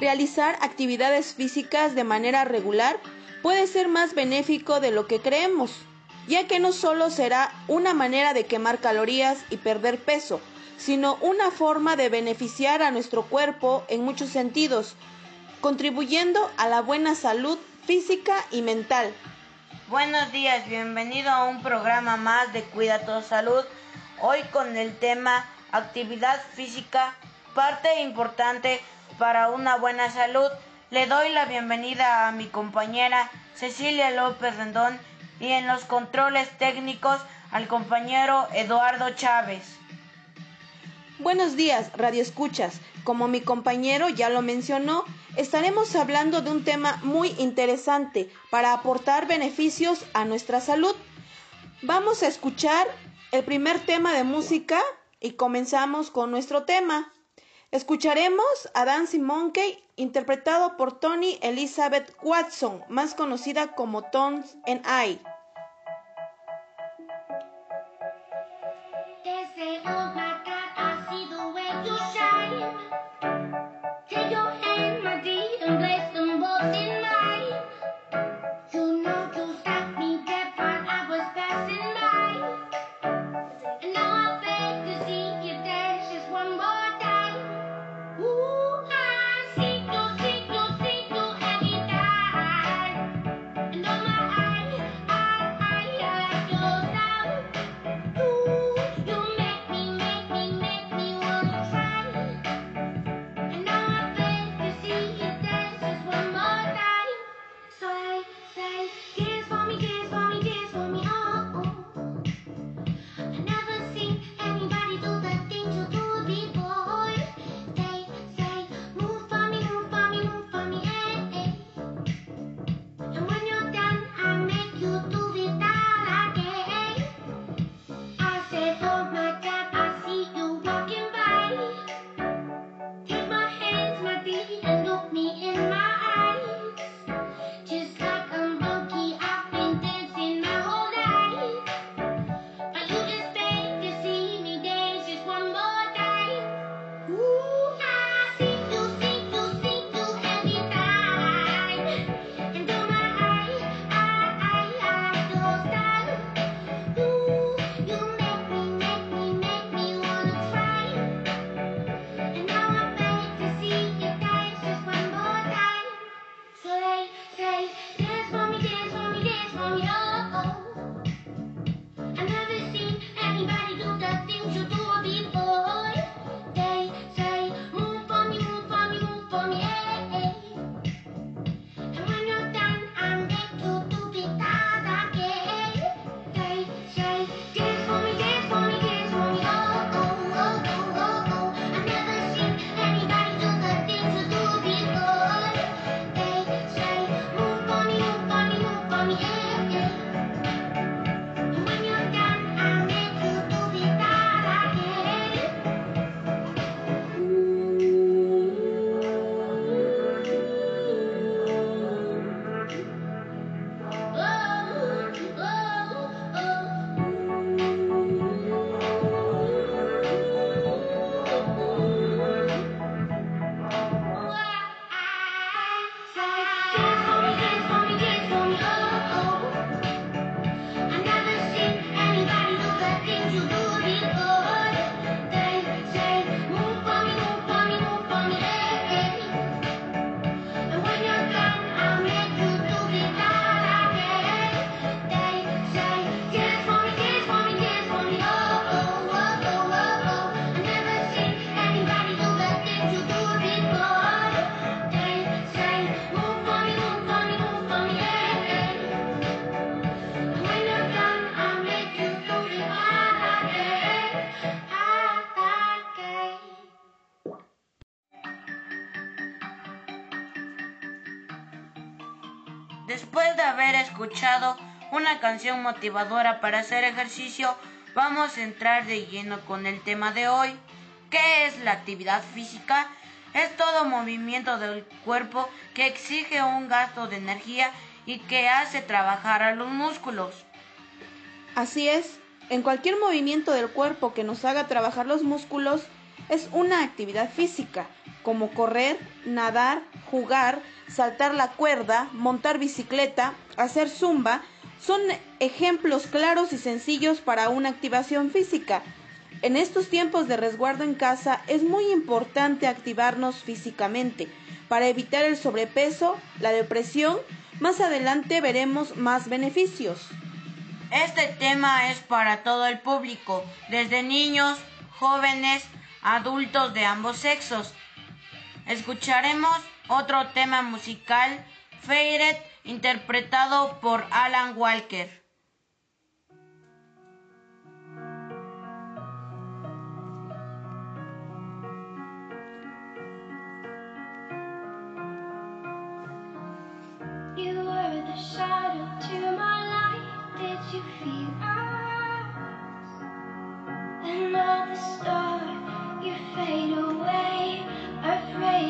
realizar actividades físicas de manera regular puede ser más benéfico de lo que creemos, ya que no solo será una manera de quemar calorías y perder peso, sino una forma de beneficiar a nuestro cuerpo en muchos sentidos, contribuyendo a la buena salud física y mental. Buenos días, bienvenido a un programa más de Cuida tu Salud. Hoy con el tema actividad física, parte importante para una buena salud. Le doy la bienvenida a mi compañera Cecilia López Rendón y en los controles técnicos al compañero Eduardo Chávez. Buenos días, Radio Escuchas. Como mi compañero ya lo mencionó, estaremos hablando de un tema muy interesante para aportar beneficios a nuestra salud. Vamos a escuchar el primer tema de música y comenzamos con nuestro tema. Escucharemos a Dancing Monkey interpretado por Tony Elizabeth Watson, más conocida como Tones and I. una canción motivadora para hacer ejercicio, vamos a entrar de lleno con el tema de hoy. ¿Qué es la actividad física? Es todo movimiento del cuerpo que exige un gasto de energía y que hace trabajar a los músculos. Así es, en cualquier movimiento del cuerpo que nos haga trabajar los músculos es una actividad física, como correr, nadar, jugar, saltar la cuerda, montar bicicleta, hacer zumba, son ejemplos claros y sencillos para una activación física. En estos tiempos de resguardo en casa es muy importante activarnos físicamente para evitar el sobrepeso, la depresión. Más adelante veremos más beneficios. Este tema es para todo el público, desde niños, jóvenes, adultos de ambos sexos. Escucharemos otro tema musical, Faded, interpretado por Alan Walker. Ahora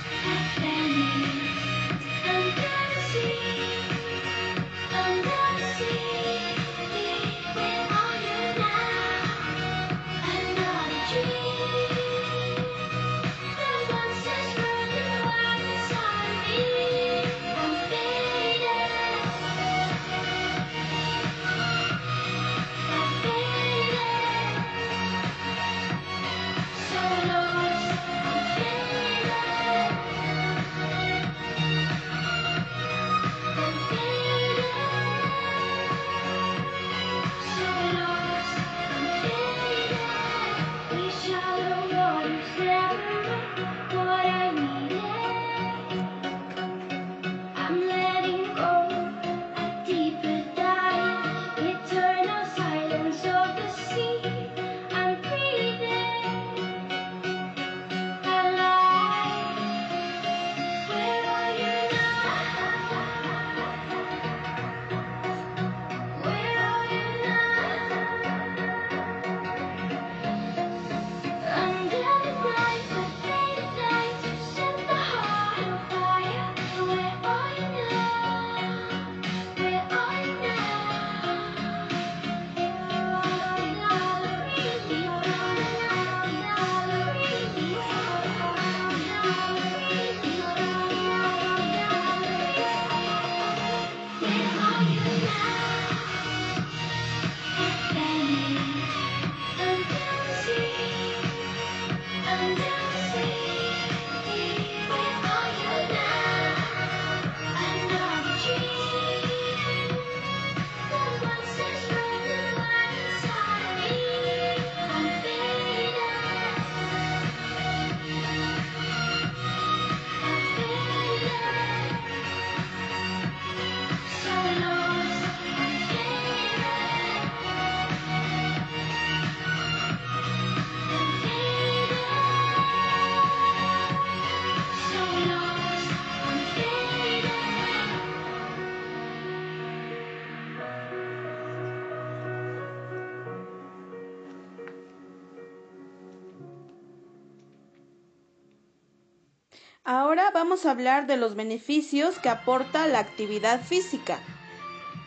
vamos a hablar de los beneficios que aporta la actividad física.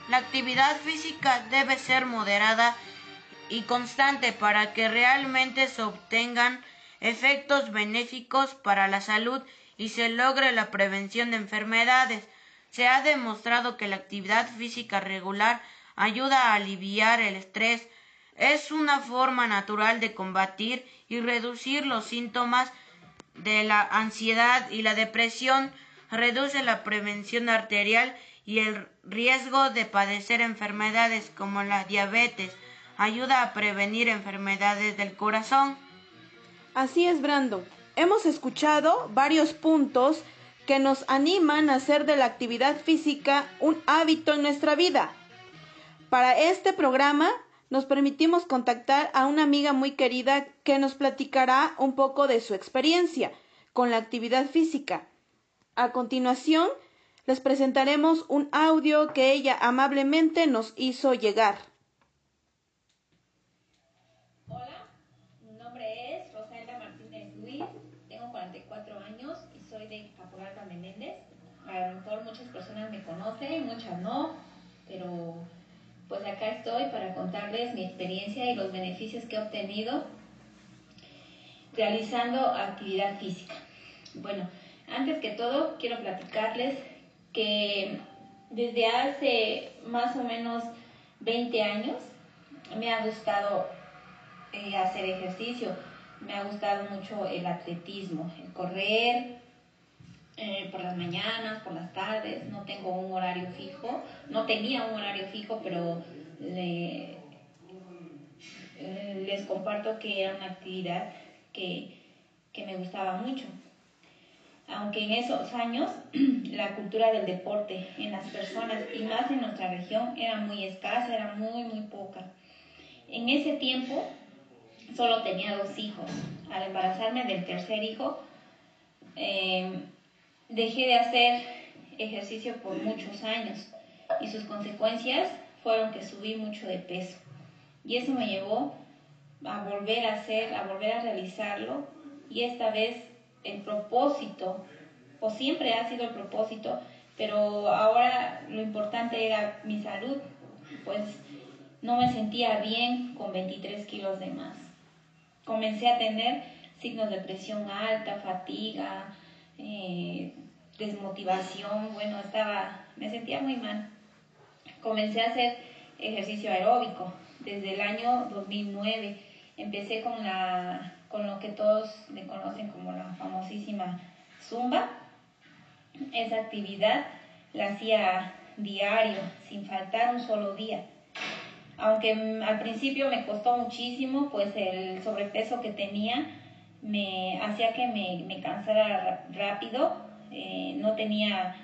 La actividad física debe ser moderada y constante para que realmente se obtengan efectos benéficos para la salud y se logre la prevención de enfermedades. Se ha demostrado que la actividad física regular ayuda a aliviar el estrés. Es una forma natural de combatir y reducir los síntomas de la ansiedad y la depresión, reduce la prevención arterial y el riesgo de padecer enfermedades como la diabetes, ayuda a prevenir enfermedades del corazón. Así es, Brando. Hemos escuchado varios puntos que nos animan a hacer de la actividad física un hábito en nuestra vida. Para este programa nos permitimos contactar a una amiga muy querida que nos platicará un poco de su experiencia con la actividad física. A continuación, les presentaremos un audio que ella amablemente nos hizo llegar. Hola, mi nombre es Rosalda Martínez Luis, tengo 44 años y soy de Caporal Menéndez. A lo mejor muchas personas me conocen, muchas no, pero pues acá estoy para contarles mi experiencia y los beneficios que he obtenido realizando actividad física. Bueno, antes que todo quiero platicarles que desde hace más o menos 20 años me ha gustado eh, hacer ejercicio, me ha gustado mucho el atletismo, el correr, eh, por las mañanas, por las tardes, no tengo un horario fijo, no tenía un horario fijo, pero eh, les comparto que era una actividad que, que me gustaba mucho. Aunque en esos años la cultura del deporte en las personas y más en nuestra región era muy escasa, era muy, muy poca. En ese tiempo solo tenía dos hijos. Al embarazarme del tercer hijo, eh, Dejé de hacer ejercicio por muchos años y sus consecuencias fueron que subí mucho de peso. Y eso me llevó a volver a hacer, a volver a realizarlo y esta vez el propósito, o siempre ha sido el propósito, pero ahora lo importante era mi salud, pues no me sentía bien con 23 kilos de más. Comencé a tener signos de presión alta, fatiga, eh, desmotivación, bueno, estaba, me sentía muy mal. Comencé a hacer ejercicio aeróbico desde el año 2009. Empecé con, la, con lo que todos me conocen como la famosísima zumba. Esa actividad la hacía diario, sin faltar un solo día. Aunque al principio me costó muchísimo, pues el sobrepeso que tenía me hacía que me, cansara rápido, eh, no tenía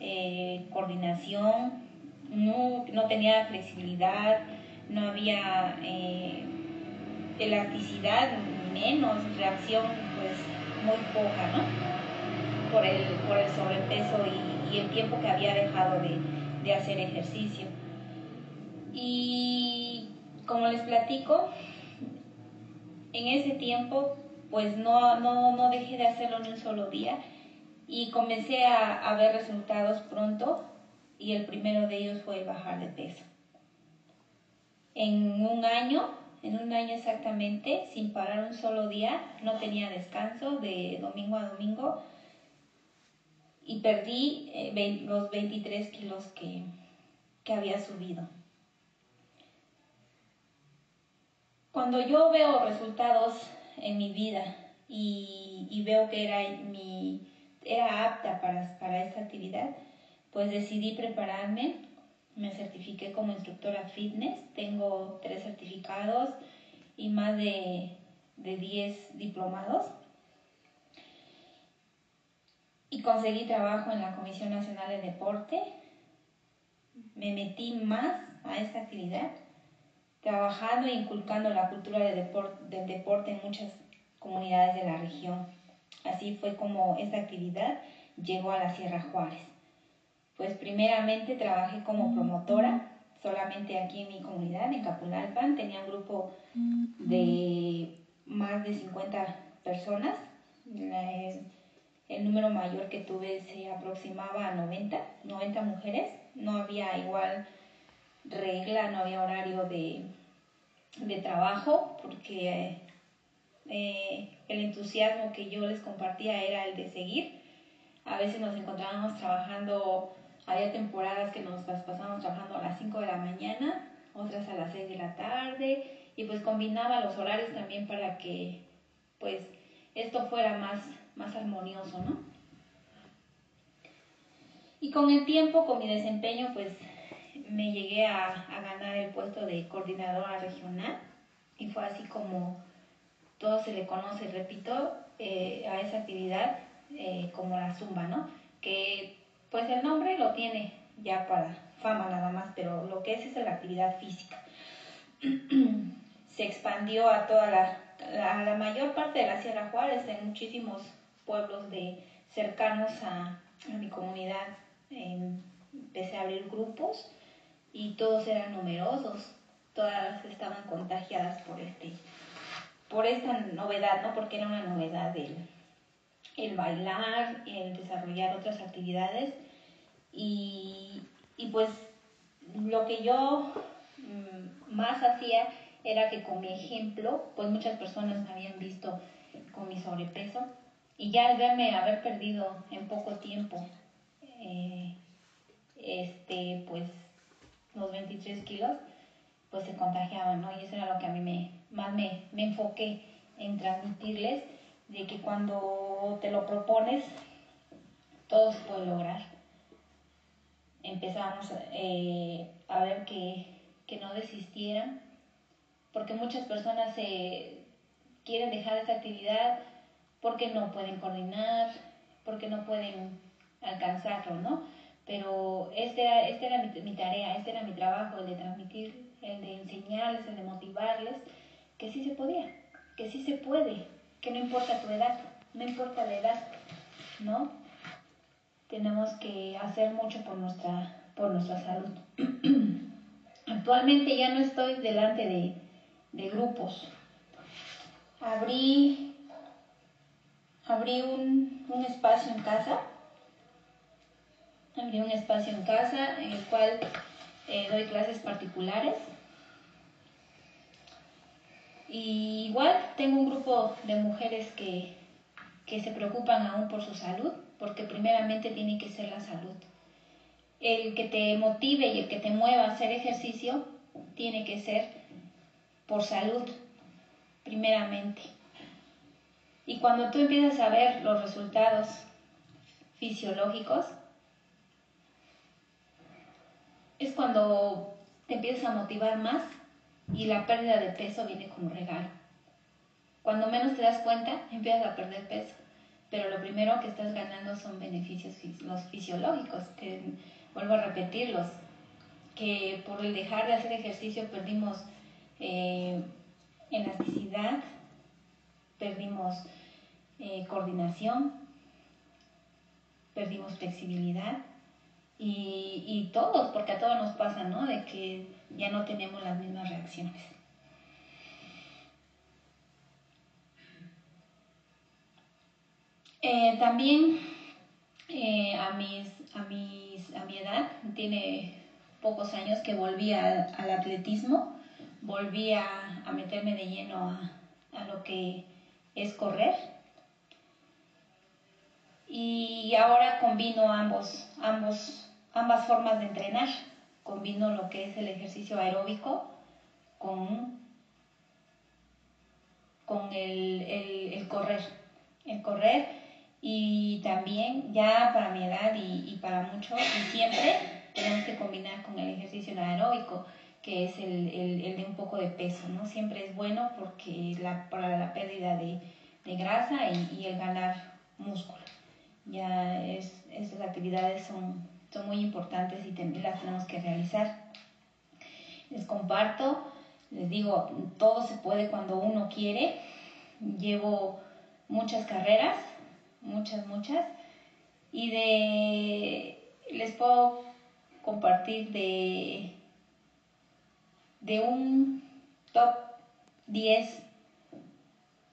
eh, coordinación, no, tenía flexibilidad, no había eh, elasticidad, menos reacción, pues muy poca, ¿no? Por el, por el sobrepeso y, el tiempo que había dejado de, de hacer ejercicio. Y como les platico, en ese tiempo pues no, no, no dejé de hacerlo ni un solo día y comencé a, ver resultados pronto y el primero de ellos fue bajar de peso. En un año, en un año exactamente, sin parar un solo día, no tenía descanso de domingo a domingo y perdí eh, los 23 kilos que, que había subido. Cuando yo veo resultados en mi vida y, veo que era, mi, era apta para, para esta actividad, pues decidí prepararme. Me certifiqué como instructora fitness, tengo tres certificados y más de, de 10 diplomados. Y conseguí trabajo en la Comisión Nacional de Deporte. Me metí más a esta actividad trabajando e inculcando la cultura del deporte en muchas comunidades de la región. Así fue como esta actividad llegó a la Sierra Juárez. Pues primeramente trabajé como promotora, solamente aquí en mi comunidad, en Capulalpan, tenía un grupo de más de 50 personas. El número mayor que tuve se aproximaba a 90, 90 mujeres. No había igual regla, no había horario de, de trabajo, porque eh, el entusiasmo que yo les compartía era el de seguir. A veces nos encontrábamos trabajando, había temporadas que nos las pasábamos trabajando a las 5 de la mañana, otras a las 6 de la tarde, y pues combinaba los horarios también para que pues esto fuera más, más armonioso, ¿no? Y con el tiempo, con mi desempeño, pues me llegué a, ganar el puesto de coordinadora regional y fue así como todo se le conoce, repito, eh, a esa actividad eh, como la zumba, ¿no? Que pues el nombre lo tiene ya para fama nada más, pero lo que es es la actividad física. se expandió a toda la, a la mayor parte de la Sierra Juárez, en muchísimos pueblos de, cercanos a, a mi comunidad. Em, empecé a abrir grupos y todos eran numerosos, todas estaban contagiadas por este por esta novedad, ¿no? Porque era una novedad el, el bailar, el desarrollar otras actividades y, y pues lo que yo mm, más hacía era que con mi ejemplo, pues muchas personas me habían visto con mi sobrepeso y ya al verme haber perdido en poco tiempo, eh, este, pues los 23 kilos, pues se contagiaban, ¿no? Y eso era lo que a mí me, más me, me enfoqué en transmitirles, de que cuando te lo propones, todo se puede lograr. Empezamos eh, a ver que, que no desistieran, porque muchas personas se quieren dejar esa actividad porque no pueden coordinar, porque no pueden alcanzarlo, ¿no? Pero esta era, este era mi, mi, tarea, este era mi trabajo, el de transmitir, el de enseñarles, el de motivarles, que sí se podía, que sí se puede, que no importa tu edad, no importa la edad, ¿no? Tenemos que hacer mucho por nuestra, por nuestra salud. Actualmente ya no estoy delante de, de grupos. Abrí abrí un, un espacio en casa, abrí un espacio en casa en el cual eh, doy clases particulares. Y igual tengo un grupo de mujeres que, que se preocupan aún por su salud, porque primeramente tiene que ser la salud. El que te motive y el que te mueva a hacer ejercicio tiene que ser por salud, primeramente. Y cuando tú empiezas a ver los resultados fisiológicos, es cuando te empiezas a motivar más y la pérdida de peso viene como regalo. Cuando menos te das cuenta, empiezas a perder peso, pero lo primero que estás ganando son beneficios los fisiológicos, vuelvo a repetirlos, que por el dejar de hacer ejercicio perdimos eh, elasticidad, perdimos eh, coordinación, perdimos flexibilidad y, y todos, porque a todos nos pasa, ¿no? De que ya no tenemos las mismas reacciones. Eh, también eh, a, mis, a, mis, a mi edad, tiene pocos años que volví al atletismo, volví a, a, meterme de lleno a, a lo que es correr. Y ahora combino ambos, ambos, ambas formas de entrenar. Combino lo que es el ejercicio aeróbico con, con el, el, correr. El correr y también ya para mi edad y, para mucho y siempre tenemos que combinar con el ejercicio aeróbico que es el, el, el, de un poco de peso, ¿no? Siempre es bueno porque la, para la pérdida de, de grasa y, el ganar músculo. Ya es, estas actividades son, son muy importantes y las tenemos que realizar. Les comparto, les digo, todo se puede cuando uno quiere. Llevo muchas carreras, muchas, muchas, y de les puedo compartir de de un top 10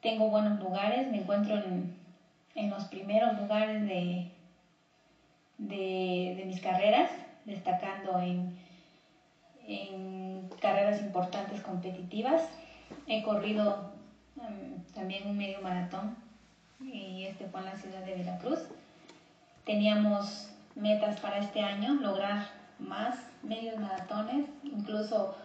tengo buenos lugares, me encuentro en, en los primeros lugares de, de, de, mis carreras, destacando en, en carreras importantes competitivas. He corrido um, también un medio maratón y este fue en la ciudad de Veracruz. Teníamos metas para este año, lograr más medios maratones, incluso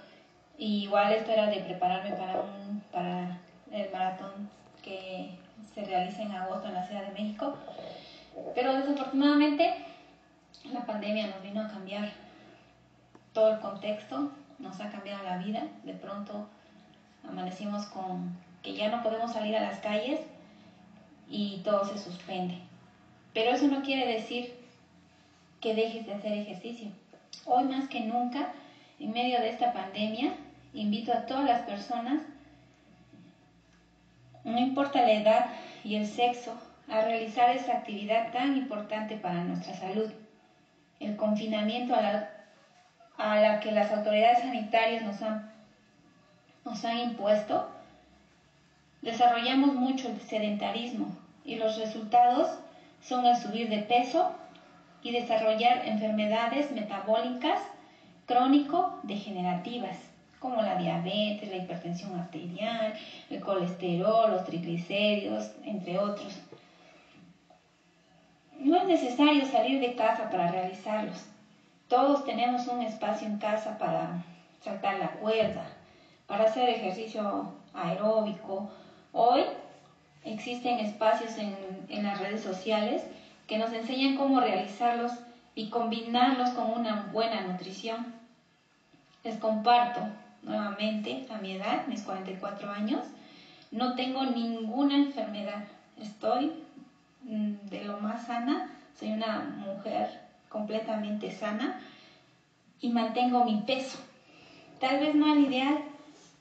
igual esto era de prepararme para, un, para el maratón que se realiza en agosto en la Ciudad de México. Pero desafortunadamente la pandemia nos vino a cambiar todo el contexto, nos ha cambiado la vida. De pronto amanecimos con que ya no podemos salir a las calles y todo se suspende. Pero eso no quiere decir que dejes de hacer ejercicio. Hoy más que nunca, en medio de esta pandemia, invito a todas las personas, no importa la edad y el sexo, a realizar esta actividad tan importante para nuestra salud. El confinamiento a la, que las autoridades sanitarias nos han, nos han impuesto, desarrollamos mucho el sedentarismo y los resultados son el subir de peso y desarrollar enfermedades metabólicas crónico-degenerativas, como la diabetes, la hipertensión arterial, el colesterol, los triglicéridos, entre otros. No es necesario salir de casa para realizarlos. Todos tenemos un espacio en casa para saltar la cuerda, para hacer ejercicio aeróbico. Hoy existen espacios en, las redes sociales que nos enseñan cómo realizarlos y combinarlos con una buena nutrición. Les comparto nuevamente a mi edad, mis 44 años, no tengo ninguna enfermedad. Estoy mm, de lo más sana, soy una mujer completamente sana y mantengo mi peso. Tal vez no al ideal,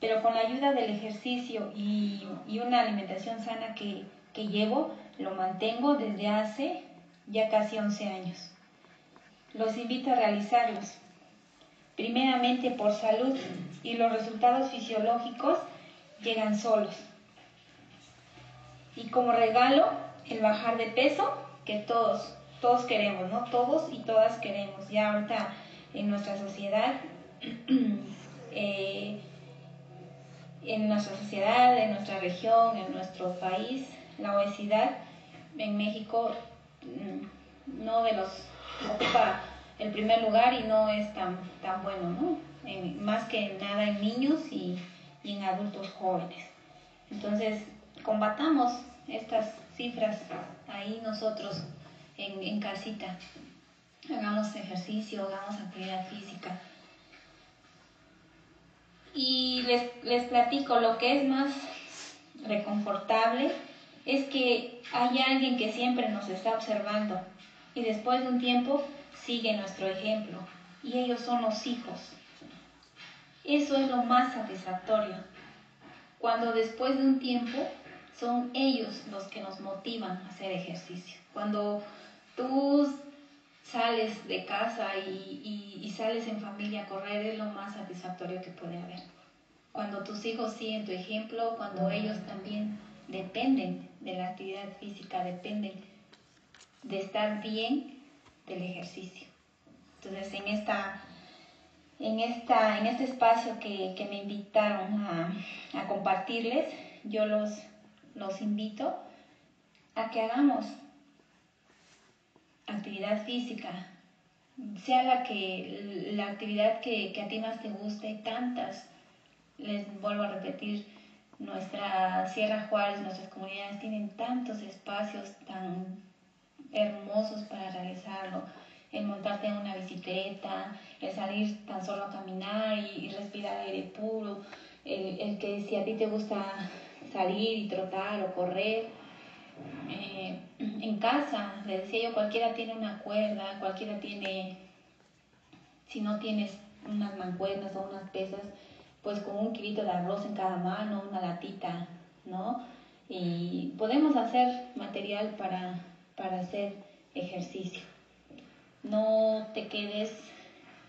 pero con la ayuda del ejercicio y, una alimentación sana que, que llevo, lo mantengo desde hace ya casi 11 años. Los invito a realizarlos, primeramente por salud y los resultados fisiológicos llegan solos. Y como regalo, el bajar de peso que todos, todos queremos, ¿no? Todos y todas queremos. Ya ahorita en nuestra sociedad, eh, en nuestra sociedad, en nuestra región, en nuestro país, la obesidad en México mm, no de los ocupa el primer lugar y no es tan, tan bueno, ¿no? más que nada en niños y, en adultos jóvenes. Entonces, combatamos estas cifras ahí nosotros en, en casita. Hagamos ejercicio, hagamos actividad física. Y les, les platico lo que es más reconfortable es que hay alguien que siempre nos está observando y después de un tiempo sigue nuestro ejemplo y ellos son los hijos. Eso es lo más satisfactorio, cuando después de un tiempo son ellos los que nos motivan a hacer ejercicio. Cuando tú sales de casa y, y, sales en familia a correr es lo más satisfactorio que puede haber. Cuando tus hijos siguen tu ejemplo, cuando ellos también dependen de la actividad física, dependen de estar bien del ejercicio. Entonces, en, esta, en, esta, en este espacio que, que me invitaron a, a, compartirles, yo los, los invito a que hagamos actividad física, sea la, que, la actividad que, que a ti más te guste, tantas, les vuelvo a repetir, nuestra Sierra Juárez, nuestras comunidades tienen tantos espacios tan hermosos para realizarlo. El montarte en una bicicleta, el salir tan solo a caminar y, respirar aire puro, el, que si a ti te gusta salir y trotar o correr, eh, en casa, les decía yo, cualquiera tiene una cuerda, cualquiera tiene, si no tienes unas mancuernas o unas pesas, pues con un kilito de arroz en cada mano, una latita, ¿no? Y podemos hacer material para para hacer ejercicio. No te quedes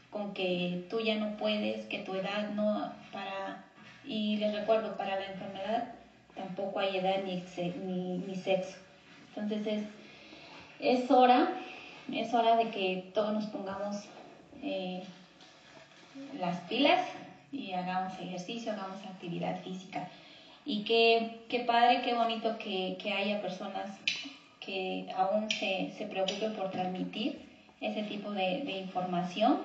con que tú ya no puedes, que tu edad no para y les recuerdo para la enfermedad tampoco hay edad ni, ni, sexo. Entonces es, es hora, es hora de que todos nos pongamos eh, las pilas y hagamos ejercicio, hagamos actividad física. Y qué, qué padre, qué bonito que, que haya personas que aún se, se preocupe por transmitir ese tipo de, de, información.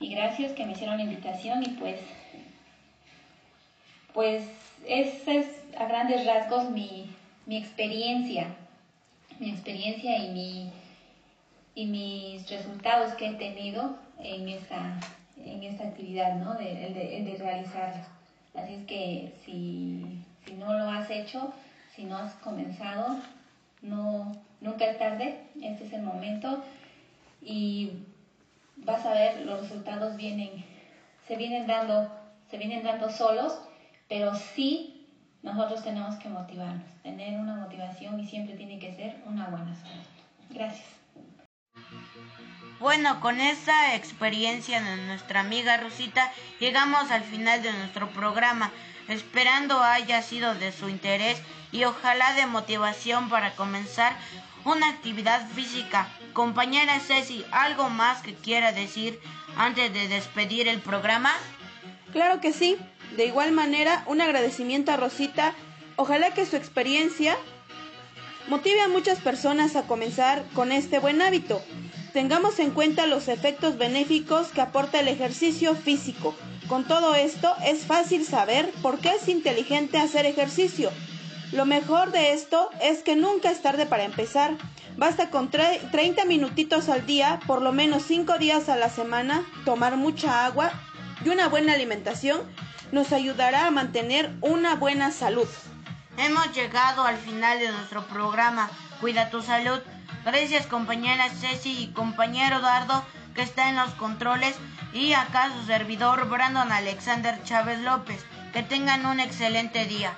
Y gracias que me hicieron la invitación y pues, pues esa es a grandes rasgos mi, mi experiencia, mi experiencia y, mi, y mis resultados que he tenido en esta, en esta actividad, ¿no? De, de, de realizarla. Así es que si, si no lo has hecho, si no has comenzado, no, nunca es tarde, este es el momento y vas a ver los resultados vienen, se vienen dando se vienen dando solos, pero sí nosotros tenemos que motivarnos, tener una motivación y siempre tiene que ser una buena salud. Gracias. Bueno, con esa experiencia de nuestra amiga Rosita, llegamos al final de nuestro programa, esperando haya sido de su interés y ojalá de motivación para comenzar una actividad física. Compañera Ceci, ¿algo más que quiera decir antes de despedir el programa? Claro que sí. De igual manera, un agradecimiento a Rosita. Ojalá que su experiencia motive a muchas personas a comenzar con este buen hábito. Tengamos en cuenta los efectos benéficos que aporta el ejercicio físico. Con todo esto, es fácil saber por qué es inteligente hacer ejercicio. Lo mejor de esto es que nunca es tarde para empezar. Basta con 30 minutitos al día, por lo menos 5 días a la semana, tomar mucha agua y una buena alimentación nos ayudará a mantener una buena salud. Hemos llegado al final de nuestro programa Cuida tu salud. Gracias compañera Ceci y compañero Dardo que está en los controles y acá su servidor Brandon Alexander Chávez López. Que tengan un excelente día.